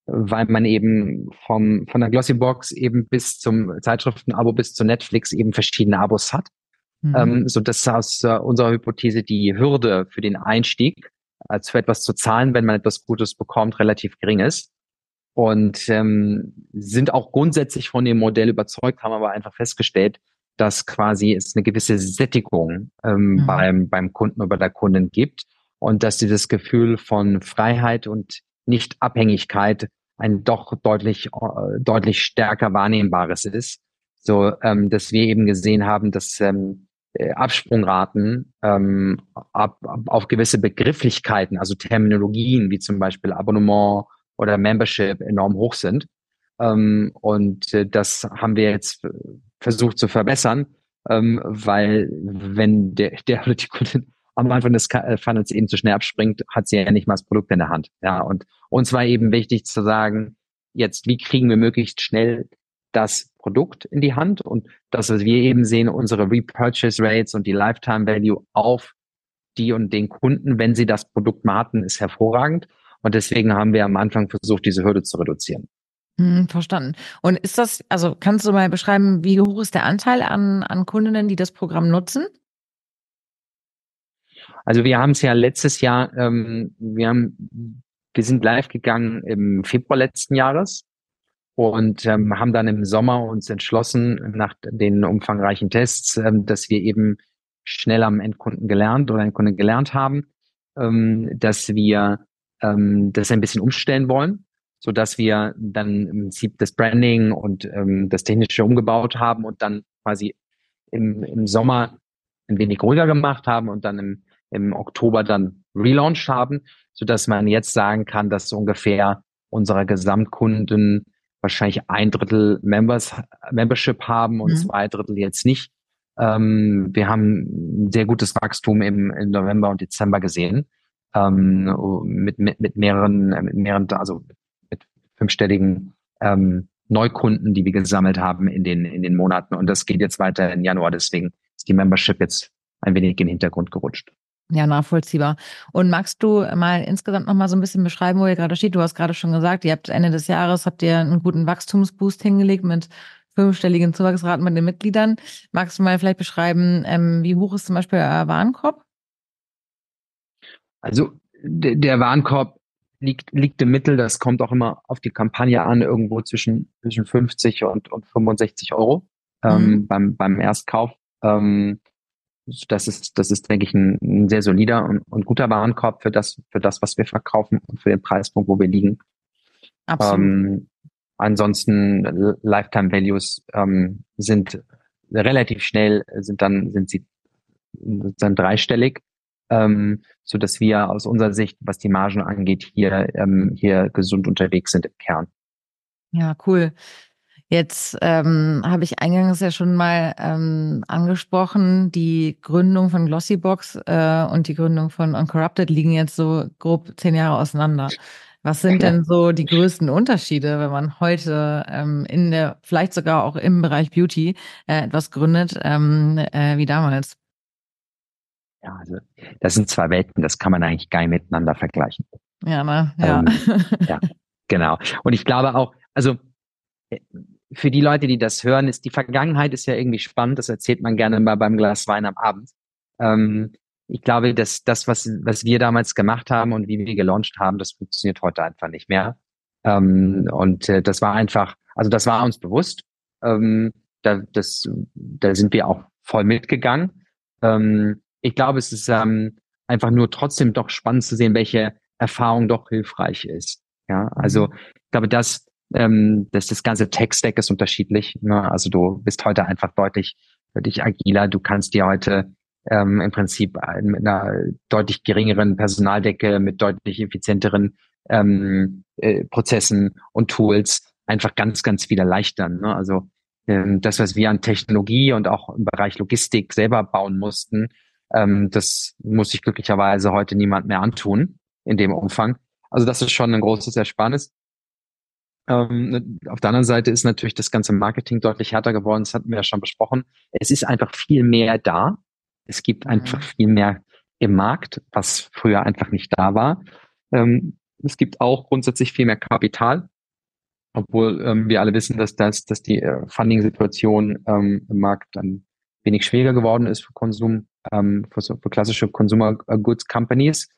weil man eben vom, von der Glossybox eben bis zum Zeitschriften-Abo bis zu Netflix eben verschiedene Abos hat. Mhm. Ähm, so dass aus uh, unserer Hypothese die Hürde für den Einstieg, als für etwas zu zahlen, wenn man etwas Gutes bekommt, relativ gering ist. Und ähm, sind auch grundsätzlich von dem Modell überzeugt, haben aber einfach festgestellt, dass quasi es eine gewisse Sättigung ähm, mhm. beim, beim Kunden oder der Kundin gibt und dass dieses Gefühl von Freiheit und Nicht-Abhängigkeit ein doch deutlich, äh, deutlich stärker wahrnehmbares ist. So, ähm, dass wir eben gesehen haben, dass ähm, äh, Absprungraten ähm, ab, ab, auf gewisse Begrifflichkeiten, also Terminologien wie zum Beispiel Abonnement oder Membership enorm hoch sind. Ähm, und äh, das haben wir jetzt versucht zu verbessern, ähm, weil wenn der, der oder die Kundin am Anfang des äh, Funnels eben zu schnell abspringt, hat sie ja nicht mal das Produkt in der Hand. Ja, und uns war eben wichtig zu sagen, jetzt, wie kriegen wir möglichst schnell das Produkt in die Hand und das, was wir eben sehen, unsere Repurchase Rates und die Lifetime Value auf die und den Kunden, wenn sie das Produkt mal hatten, ist hervorragend. Und deswegen haben wir am Anfang versucht, diese Hürde zu reduzieren. Hm, verstanden. Und ist das, also kannst du mal beschreiben, wie hoch ist der Anteil an, an Kundinnen, die das Programm nutzen? Also wir haben es ja letztes Jahr, ähm, wir haben, wir sind live gegangen im Februar letzten Jahres und ähm, haben dann im Sommer uns entschlossen, nach den umfangreichen Tests, ähm, dass wir eben schnell am Endkunden gelernt oder Endkunden gelernt haben, ähm, dass wir ähm, das ein bisschen umstellen wollen so dass wir dann im Prinzip das Branding und ähm, das Technische umgebaut haben und dann quasi im, im Sommer ein wenig ruhiger gemacht haben und dann im, im Oktober dann relaunched haben, so dass man jetzt sagen kann, dass so ungefähr unserer Gesamtkunden wahrscheinlich ein Drittel Members, Membership haben und mhm. zwei Drittel jetzt nicht. Ähm, wir haben ein sehr gutes Wachstum im, im November und Dezember gesehen. Ähm, mit, mit, mit mehreren, mit mehreren, also fünfstelligen ähm, Neukunden, die wir gesammelt haben in den, in den Monaten. Und das geht jetzt weiter in Januar. Deswegen ist die Membership jetzt ein wenig in den Hintergrund gerutscht. Ja, nachvollziehbar. Und magst du mal insgesamt noch mal so ein bisschen beschreiben, wo ihr gerade steht? Du hast gerade schon gesagt, ihr habt Ende des Jahres habt ihr einen guten Wachstumsboost hingelegt mit fünfstelligen Zuwachsraten mit den Mitgliedern. Magst du mal vielleicht beschreiben, ähm, wie hoch ist zum Beispiel euer Warenkorb? Also der Warenkorb liegt, liegt im Mittel, das kommt auch immer auf die Kampagne an, irgendwo zwischen, zwischen 50 und, und 65 Euro ähm, mhm. beim, beim Erstkauf. Ähm, das ist, das ist, denke ich, ein, ein sehr solider und, und, guter Warenkorb für das, für das, was wir verkaufen und für den Preispunkt, wo wir liegen. Absolut. Ähm, ansonsten Lifetime Values ähm, sind relativ schnell, sind dann, sind sie sind dreistellig ähm, so dass wir aus unserer Sicht, was die Margen angeht, hier, ähm, hier gesund unterwegs sind im Kern. Ja, cool. Jetzt ähm, habe ich eingangs ja schon mal ähm, angesprochen, die Gründung von Glossybox äh, und die Gründung von Uncorrupted liegen jetzt so grob zehn Jahre auseinander. Was sind denn so die größten Unterschiede, wenn man heute ähm, in der, vielleicht sogar auch im Bereich Beauty äh, etwas gründet, ähm, äh, wie damals? Ja, also das sind zwei Welten, das kann man eigentlich gar nicht miteinander vergleichen. Ja, ne? Ja. Ähm, ja, genau. Und ich glaube auch, also äh, für die Leute, die das hören, ist die Vergangenheit ist ja irgendwie spannend. Das erzählt man gerne mal beim Glas Wein am Abend. Ähm, ich glaube, dass das, was, was wir damals gemacht haben und wie wir gelauncht haben, das funktioniert heute einfach nicht mehr. Ähm, und äh, das war einfach, also das war uns bewusst. Ähm, da, das, da sind wir auch voll mitgegangen. Ähm, ich glaube, es ist ähm, einfach nur trotzdem doch spannend zu sehen, welche Erfahrung doch hilfreich ist. Ja, also mhm. ich glaube, dass, ähm, dass das ganze Tech-Stack ist unterschiedlich. Ne? Also du bist heute einfach deutlich, deutlich agiler. Du kannst dir heute ähm, im Prinzip mit einer deutlich geringeren Personaldecke, mit deutlich effizienteren ähm, äh, Prozessen und Tools einfach ganz, ganz viel erleichtern. Ne? Also ähm, das, was wir an Technologie und auch im Bereich Logistik selber bauen mussten, ähm, das muss sich glücklicherweise heute niemand mehr antun in dem Umfang. Also das ist schon ein großes Ersparnis. Ähm, ne, auf der anderen Seite ist natürlich das ganze Marketing deutlich härter geworden. Das hatten wir ja schon besprochen. Es ist einfach viel mehr da. Es gibt einfach mhm. viel mehr im Markt, was früher einfach nicht da war. Ähm, es gibt auch grundsätzlich viel mehr Kapital, obwohl ähm, wir alle wissen, dass das, dass die äh, Funding-Situation ähm, im Markt dann wenig schwieriger geworden ist für Konsum, ähm, für, für klassische Consumer Goods Companies.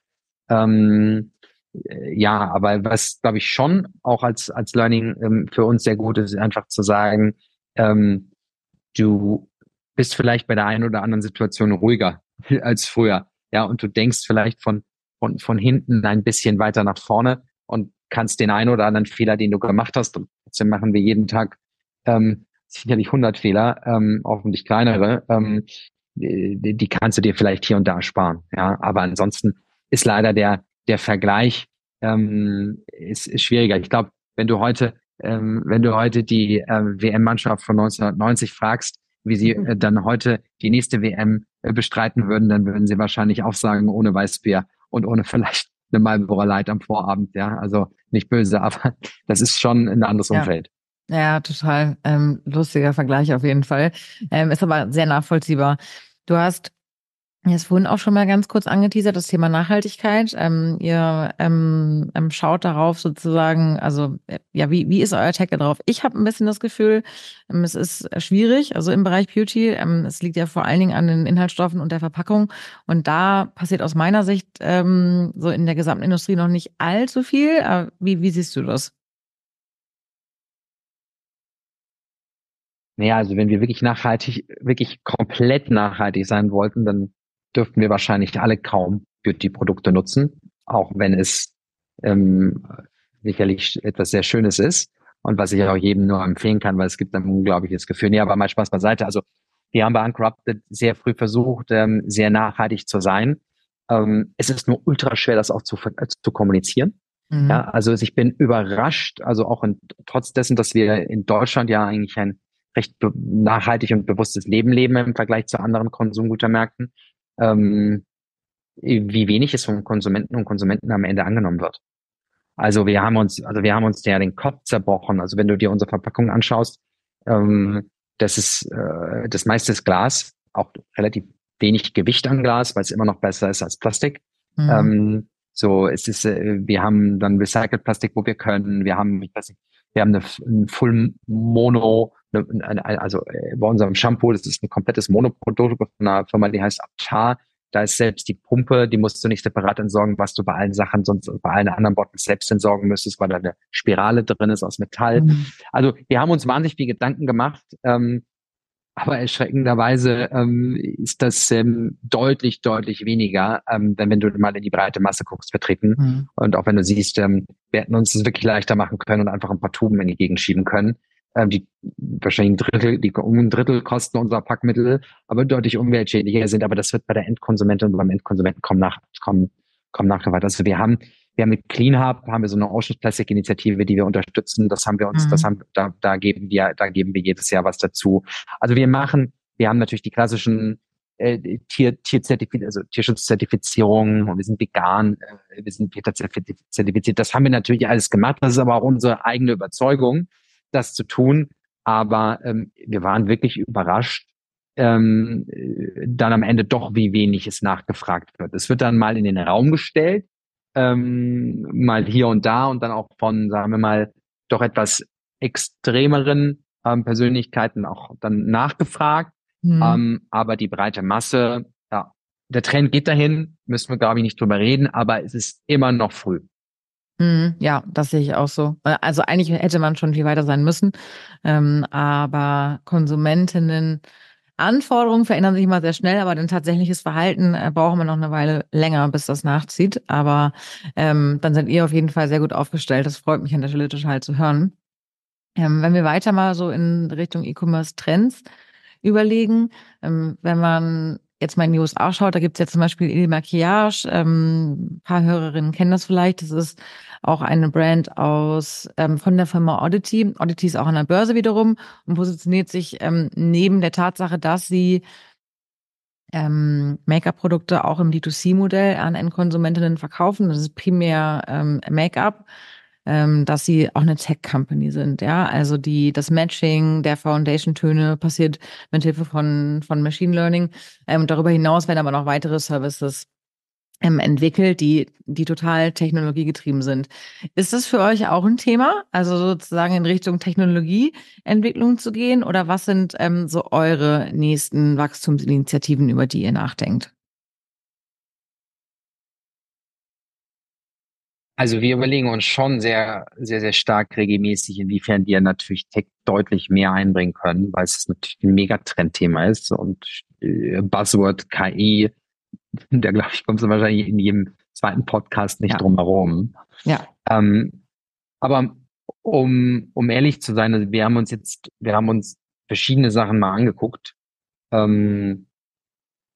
Ähm, äh, ja, aber was glaube ich schon auch als als Learning ähm, für uns sehr gut ist, ist einfach zu sagen, ähm, du bist vielleicht bei der einen oder anderen Situation ruhiger als früher. Ja, und du denkst vielleicht von, von, von hinten ein bisschen weiter nach vorne und kannst den einen oder anderen Fehler, den du gemacht hast, und trotzdem machen wir jeden Tag ähm, sicherlich 100 Fehler, ähm, hoffentlich kleinere, ähm, die, die kannst du dir vielleicht hier und da sparen. Ja, aber ansonsten ist leider der, der Vergleich ähm, ist, ist schwieriger. Ich glaube, wenn du heute, ähm, wenn du heute die ähm, WM-Mannschaft von 1990 fragst, wie sie äh, dann heute die nächste WM äh, bestreiten würden, dann würden sie wahrscheinlich auch sagen, ohne Weißbier und ohne vielleicht eine Marlboro Light am Vorabend, ja. Also nicht böse, aber das ist schon ein anderes ja. Umfeld. Ja, total ähm, lustiger Vergleich auf jeden Fall. Ähm, ist aber sehr nachvollziehbar. Du hast Jetzt vorhin auch schon mal ganz kurz angeteasert, das Thema Nachhaltigkeit. Ähm, ihr ähm, ähm, schaut darauf sozusagen, also äh, ja, wie, wie ist euer da drauf? Ich habe ein bisschen das Gefühl, ähm, es ist schwierig, also im Bereich Beauty. Ähm, es liegt ja vor allen Dingen an den Inhaltsstoffen und der Verpackung. Und da passiert aus meiner Sicht ähm, so in der gesamten Industrie noch nicht allzu viel. Aber wie, wie siehst du das? Naja, also wenn wir wirklich nachhaltig, wirklich komplett nachhaltig sein wollten, dann dürften wir wahrscheinlich alle kaum Beauty-Produkte nutzen, auch wenn es ähm, sicherlich etwas sehr Schönes ist und was ich auch jedem nur empfehlen kann, weil es gibt ein unglaubliches Gefühl. Nee, aber mal Spaß beiseite. Also wir haben bei Uncorrupted sehr früh versucht, ähm, sehr nachhaltig zu sein. Ähm, es ist nur ultra schwer, das auch zu, äh, zu kommunizieren. Mhm. Ja, also ich bin überrascht, also auch in, trotz dessen, dass wir in Deutschland ja eigentlich ein recht nachhaltig und bewusstes Leben leben im Vergleich zu anderen Konsumgütermärkten, ähm, wie wenig es von Konsumenten und Konsumenten am Ende angenommen wird. Also wir haben uns, also wir haben uns ja den Kopf zerbrochen. Also wenn du dir unsere Verpackung anschaust, ähm, das ist äh, das meiste ist Glas, auch relativ wenig Gewicht an Glas, weil es immer noch besser ist als Plastik. Mhm. Ähm, so, es ist, äh, wir haben dann Recycled Plastik, wo wir können. Wir haben, ich weiß nicht, wir haben eine, ein Full Mono also äh, bei unserem Shampoo, das ist ein komplettes Monoprodukt von einer Firma, die heißt Aptar. Da ist selbst die Pumpe, die musst du nicht separat entsorgen, was du bei allen Sachen sonst bei allen anderen Bottles selbst entsorgen müsstest, weil da eine Spirale drin ist aus Metall. Mhm. Also wir haben uns wahnsinnig viel Gedanken gemacht, ähm, aber erschreckenderweise ähm, ist das ähm, deutlich, deutlich weniger, ähm, denn wenn du mal in die breite Masse guckst, vertreten. Mhm. Und auch wenn du siehst, ähm, wir hätten uns das wirklich leichter machen können und einfach ein paar Tuben in die Gegend schieben können ähm, die wahrscheinlich ein Drittel, die um ein Drittel kosten unserer Packmittel, aber deutlich umweltschädlicher sind. Aber das wird bei der Endkonsumentin und beim Endkonsumenten kommen nach, kommen, kommen nachher weiter. Also wir haben, wir haben mit Clean Hub haben wir so eine Ocean Plastic Initiative, die wir unterstützen. Das haben wir uns, mhm. das haben, da, da geben wir, da geben wir jedes Jahr was dazu. Also wir machen, wir haben natürlich die klassischen äh, Tier, Tierzertifiz also Tierschutzzertifizierung und wir sind vegan, äh, wir sind zertifiziert. Das haben wir natürlich alles gemacht. Das ist aber auch unsere eigene Überzeugung das zu tun. Aber ähm, wir waren wirklich überrascht, ähm, dann am Ende doch, wie wenig es nachgefragt wird. Es wird dann mal in den Raum gestellt, ähm, mal hier und da und dann auch von, sagen wir mal, doch etwas extremeren ähm, Persönlichkeiten auch dann nachgefragt. Mhm. Ähm, aber die breite Masse, ja, der Trend geht dahin, müssen wir, glaube ich, nicht drüber reden, aber es ist immer noch früh. Mhm, ja, das sehe ich auch so. Also eigentlich hätte man schon viel weiter sein müssen, ähm, aber Konsumentinnen Anforderungen verändern sich immer sehr schnell, aber dein tatsächliches Verhalten äh, brauchen wir noch eine Weile länger, bis das nachzieht. Aber ähm, dann seid ihr auf jeden Fall sehr gut aufgestellt. Das freut mich an der Stelle total zu hören. Ähm, wenn wir weiter mal so in Richtung E-Commerce-Trends überlegen, ähm, wenn man jetzt mal in die USA schaut, da gibt's ja zum Beispiel Il Maquillage, ähm, ein paar Hörerinnen kennen das vielleicht, das ist auch eine Brand aus ähm, von der Firma Oddity. Oddity ist auch an der Börse wiederum und positioniert sich ähm, neben der Tatsache, dass sie ähm, Make-up-Produkte auch im D2C-Modell an Endkonsumentinnen verkaufen. Das ist primär ähm, Make-up ähm, dass sie auch eine Tech-Company sind, ja. Also die, das Matching der Foundation-Töne passiert mit Hilfe von, von Machine Learning. Ähm, darüber hinaus werden aber noch weitere Services ähm, entwickelt, die, die total technologiegetrieben sind. Ist das für euch auch ein Thema? Also sozusagen in Richtung Technologieentwicklung zu gehen? Oder was sind ähm, so eure nächsten Wachstumsinitiativen, über die ihr nachdenkt? Also wir überlegen uns schon sehr, sehr, sehr stark regelmäßig, inwiefern wir natürlich Tech deutlich mehr einbringen können, weil es natürlich ein Megatrendthema ist und äh, Buzzword KI, da glaube ich, kommst du wahrscheinlich in jedem zweiten Podcast nicht ja. drum herum. Ja. Ähm, aber um, um ehrlich zu sein, also wir haben uns jetzt, wir haben uns verschiedene Sachen mal angeguckt. Ähm,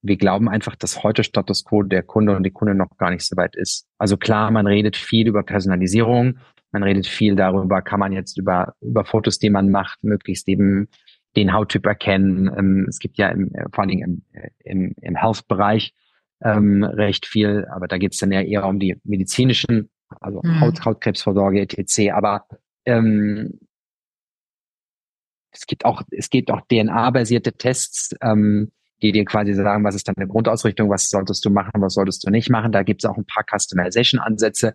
wir glauben einfach, dass heute Status Quo der Kunde und die Kunde noch gar nicht so weit ist. Also klar, man redet viel über Personalisierung, man redet viel darüber, kann man jetzt über, über Fotos, die man macht, möglichst eben den Hauttyp erkennen. Ähm, es gibt ja im, vor allen Dingen im, im, im Health-Bereich ähm, recht viel, aber da geht es dann ja eher um die medizinischen, also mhm. Haut, Hautkrebsvorsorge, etc. Aber ähm, es gibt auch, es gibt auch DNA-basierte Tests, ähm, die dir quasi sagen, was ist deine Grundausrichtung, was solltest du machen, was solltest du nicht machen. Da gibt es auch ein paar Customization-Ansätze.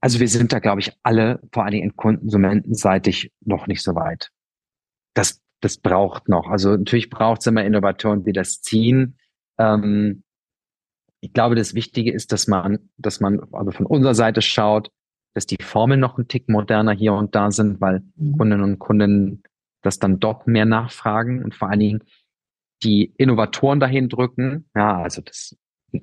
Also wir sind da, glaube ich, alle, vor allen Dingen konsumentenseitig, noch nicht so weit. Das, das braucht noch. Also natürlich braucht es immer Innovatoren, die das ziehen. Ähm, ich glaube, das Wichtige ist, dass man, dass man also von unserer Seite schaut, dass die Formeln noch ein Tick moderner hier und da sind, weil mhm. Kundinnen und Kunden das dann dort mehr nachfragen und vor allen Dingen die Innovatoren dahin drücken. Ja, also das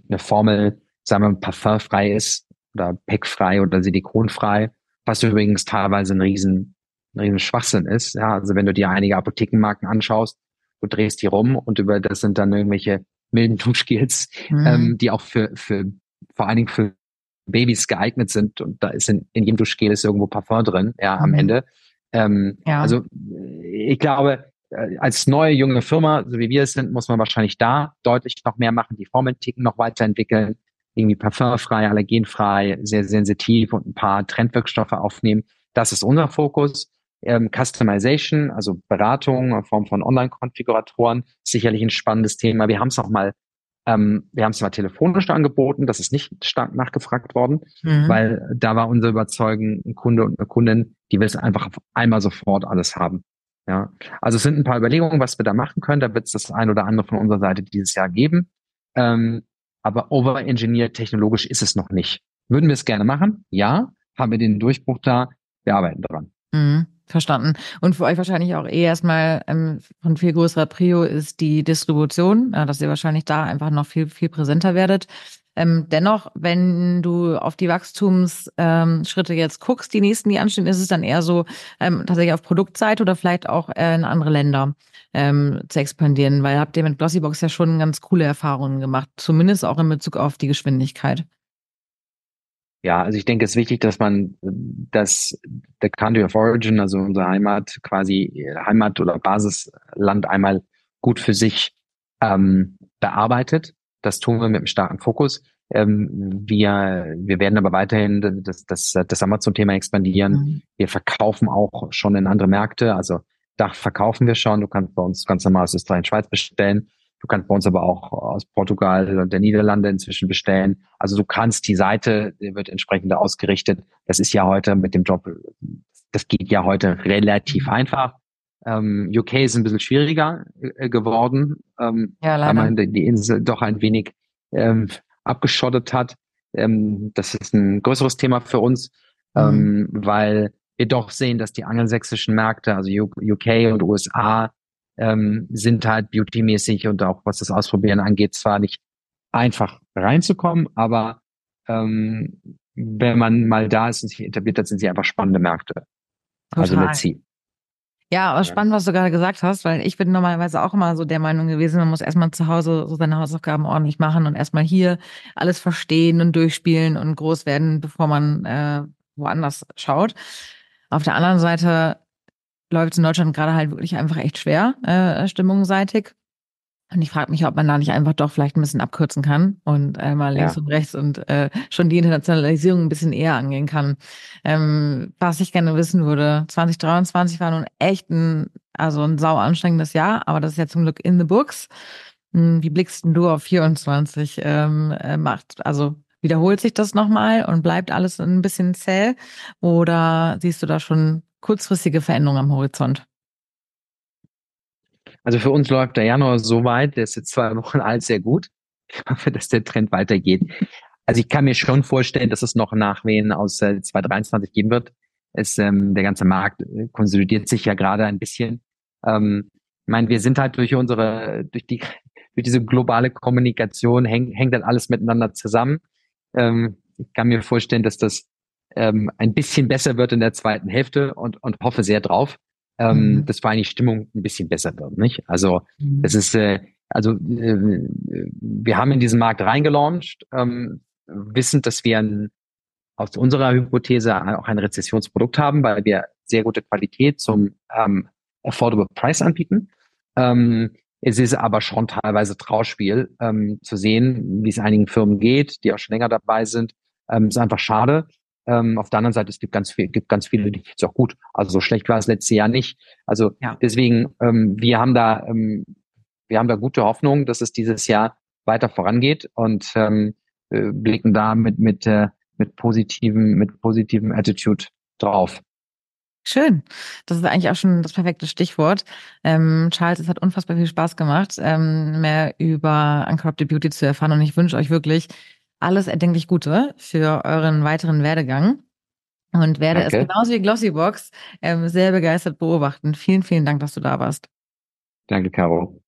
eine Formel, sagen wir, parfumfrei ist oder peckfrei oder silikonfrei, was übrigens teilweise ein riesen, ein riesen Schwachsinn ist. Ja, also wenn du dir einige Apothekenmarken anschaust, du drehst die rum und über das sind dann irgendwelche milden Duschgels, mhm. ähm, die auch für, für, vor allen Dingen für Babys geeignet sind und da ist in, in jedem Duschgel ist irgendwo Parfum drin, ja, am mhm. Ende. Ähm, ja. Also ich glaube, äh, als neue junge Firma, so wie wir es sind, muss man wahrscheinlich da deutlich noch mehr machen, die Formeln ticken noch weiterentwickeln, irgendwie parfumfrei, allergenfrei, sehr sensitiv und ein paar Trendwirkstoffe aufnehmen. Das ist unser Fokus. Ähm, Customization, also Beratung in Form von Online-Konfiguratoren, sicherlich ein spannendes Thema. Wir haben es auch mal ähm, wir haben es zwar telefonisch angeboten, das ist nicht stark nachgefragt worden, mhm. weil da war unser Überzeugen, ein Kunde und eine Kundin, die will es einfach auf einmal sofort alles haben. Ja, also es sind ein paar Überlegungen, was wir da machen können. Da wird es das ein oder andere von unserer Seite dieses Jahr geben. Ähm, aber overengineert technologisch ist es noch nicht. Würden wir es gerne machen? Ja. Haben wir den Durchbruch da? Wir arbeiten dran. Mhm. Verstanden. Und für euch wahrscheinlich auch eh erstmal ähm, von viel größerer Prio ist die Distribution, äh, dass ihr wahrscheinlich da einfach noch viel, viel präsenter werdet. Ähm, dennoch, wenn du auf die Wachstumsschritte ähm, jetzt guckst, die nächsten, die anstehen, ist es dann eher so ähm, tatsächlich auf Produktseite oder vielleicht auch äh, in andere Länder ähm, zu expandieren, weil habt ihr mit Glossybox ja schon ganz coole Erfahrungen gemacht, zumindest auch in Bezug auf die Geschwindigkeit. Ja, also ich denke, es ist wichtig, dass man das der Country of Origin, also unsere Heimat, quasi Heimat oder Basisland einmal gut für sich ähm, bearbeitet. Das tun wir mit einem starken Fokus. Ähm, wir, wir werden aber weiterhin das, das, das Amazon-Thema expandieren. Mhm. Wir verkaufen auch schon in andere Märkte. Also Dach verkaufen wir schon. Du kannst bei uns ganz normal aus Österreich und Schweiz bestellen. Du kannst bei uns aber auch aus Portugal und der Niederlande inzwischen bestellen. Also du kannst die Seite, die wird entsprechend ausgerichtet. Das ist ja heute mit dem Job, das geht ja heute relativ einfach. Ähm, UK ist ein bisschen schwieriger äh, geworden, ähm, ja, leider. weil man die Insel doch ein wenig ähm, abgeschottet hat. Ähm, das ist ein größeres Thema für uns, mhm. ähm, weil wir doch sehen, dass die angelsächsischen Märkte, also UK und USA, ähm, sind halt beautymäßig und auch was das Ausprobieren angeht, zwar nicht einfach reinzukommen, aber ähm, wenn man mal da ist und sich etabliert hat, sind sie einfach spannende Märkte. Also Total. Also let's see. Ja, aber spannend, was du gerade gesagt hast, weil ich bin normalerweise auch immer so der Meinung gewesen, man muss erstmal zu Hause so seine Hausaufgaben ordentlich machen und erstmal hier alles verstehen und durchspielen und groß werden, bevor man äh, woanders schaut. Auf der anderen Seite läuft es in Deutschland gerade halt wirklich einfach echt schwer, äh, stimmungsseitig. Und ich frage mich, ob man da nicht einfach doch vielleicht ein bisschen abkürzen kann und äh, mal links ja. und rechts und äh, schon die Internationalisierung ein bisschen eher angehen kann. Ähm, was ich gerne wissen würde, 2023 war nun echt ein, also ein sau anstrengendes Jahr, aber das ist ja zum Glück in the books. Hm, wie blickst du auf 24? Ähm, äh, macht, also wiederholt sich das nochmal und bleibt alles ein bisschen zäh? Oder siehst du da schon kurzfristige Veränderungen am Horizont? Also für uns läuft der Januar so weit, der ist jetzt zwei Wochen alt, sehr gut. Ich hoffe, dass der Trend weitergeht. Also ich kann mir schon vorstellen, dass es noch Nachwehen aus äh, 2023 geben wird. Es, ähm, der ganze Markt äh, konsolidiert sich ja gerade ein bisschen. Ähm, ich meine, wir sind halt durch unsere, durch die, durch diese globale Kommunikation hängt, hängt dann alles miteinander zusammen. Ähm, ich kann mir vorstellen, dass das ähm, ein bisschen besser wird in der zweiten Hälfte und, und hoffe sehr drauf ähm, mhm. dass vor allem die Stimmung ein bisschen besser wird. Nicht? Also mhm. ist, äh, also äh, wir haben in diesen Markt reingelauncht, ähm, wissend, dass wir ein, aus unserer Hypothese auch ein Rezessionsprodukt haben, weil wir sehr gute Qualität zum ähm, Affordable Price anbieten. Ähm, es ist aber schon teilweise Trauspiel ähm, zu sehen, wie es einigen Firmen geht, die auch schon länger dabei sind. Ähm, ist einfach schade. Ähm, auf der anderen Seite, es gibt ganz viel, gibt ganz viele, die es auch gut. Also so schlecht war es letztes Jahr nicht. Also ja. deswegen, ähm, wir haben da, ähm, wir haben da gute Hoffnung, dass es dieses Jahr weiter vorangeht und ähm, äh, blicken da mit mit äh, mit positiven mit positivem Attitude drauf. Schön. Das ist eigentlich auch schon das perfekte Stichwort. Ähm, Charles, es hat unfassbar viel Spaß gemacht, ähm, mehr über Uncorrupted Beauty zu erfahren. Und ich wünsche euch wirklich alles erdenklich Gute für euren weiteren Werdegang und werde Danke. es genauso wie Glossybox ähm, sehr begeistert beobachten. Vielen, vielen Dank, dass du da warst. Danke, Caro.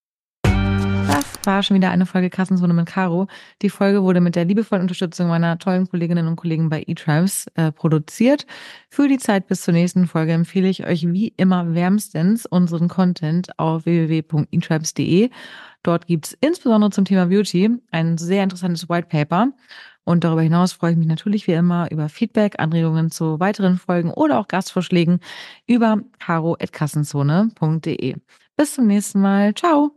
War schon wieder eine Folge Kassenzone mit Caro. Die Folge wurde mit der liebevollen Unterstützung meiner tollen Kolleginnen und Kollegen bei eTribes äh, produziert. Für die Zeit bis zur nächsten Folge empfehle ich euch wie immer wärmstens unseren Content auf www.etribes.de Dort gibt es insbesondere zum Thema Beauty ein sehr interessantes White Paper. Und darüber hinaus freue ich mich natürlich wie immer über Feedback, Anregungen zu weiteren Folgen oder auch Gastvorschlägen über caro.kassenzone.de. Bis zum nächsten Mal. Ciao!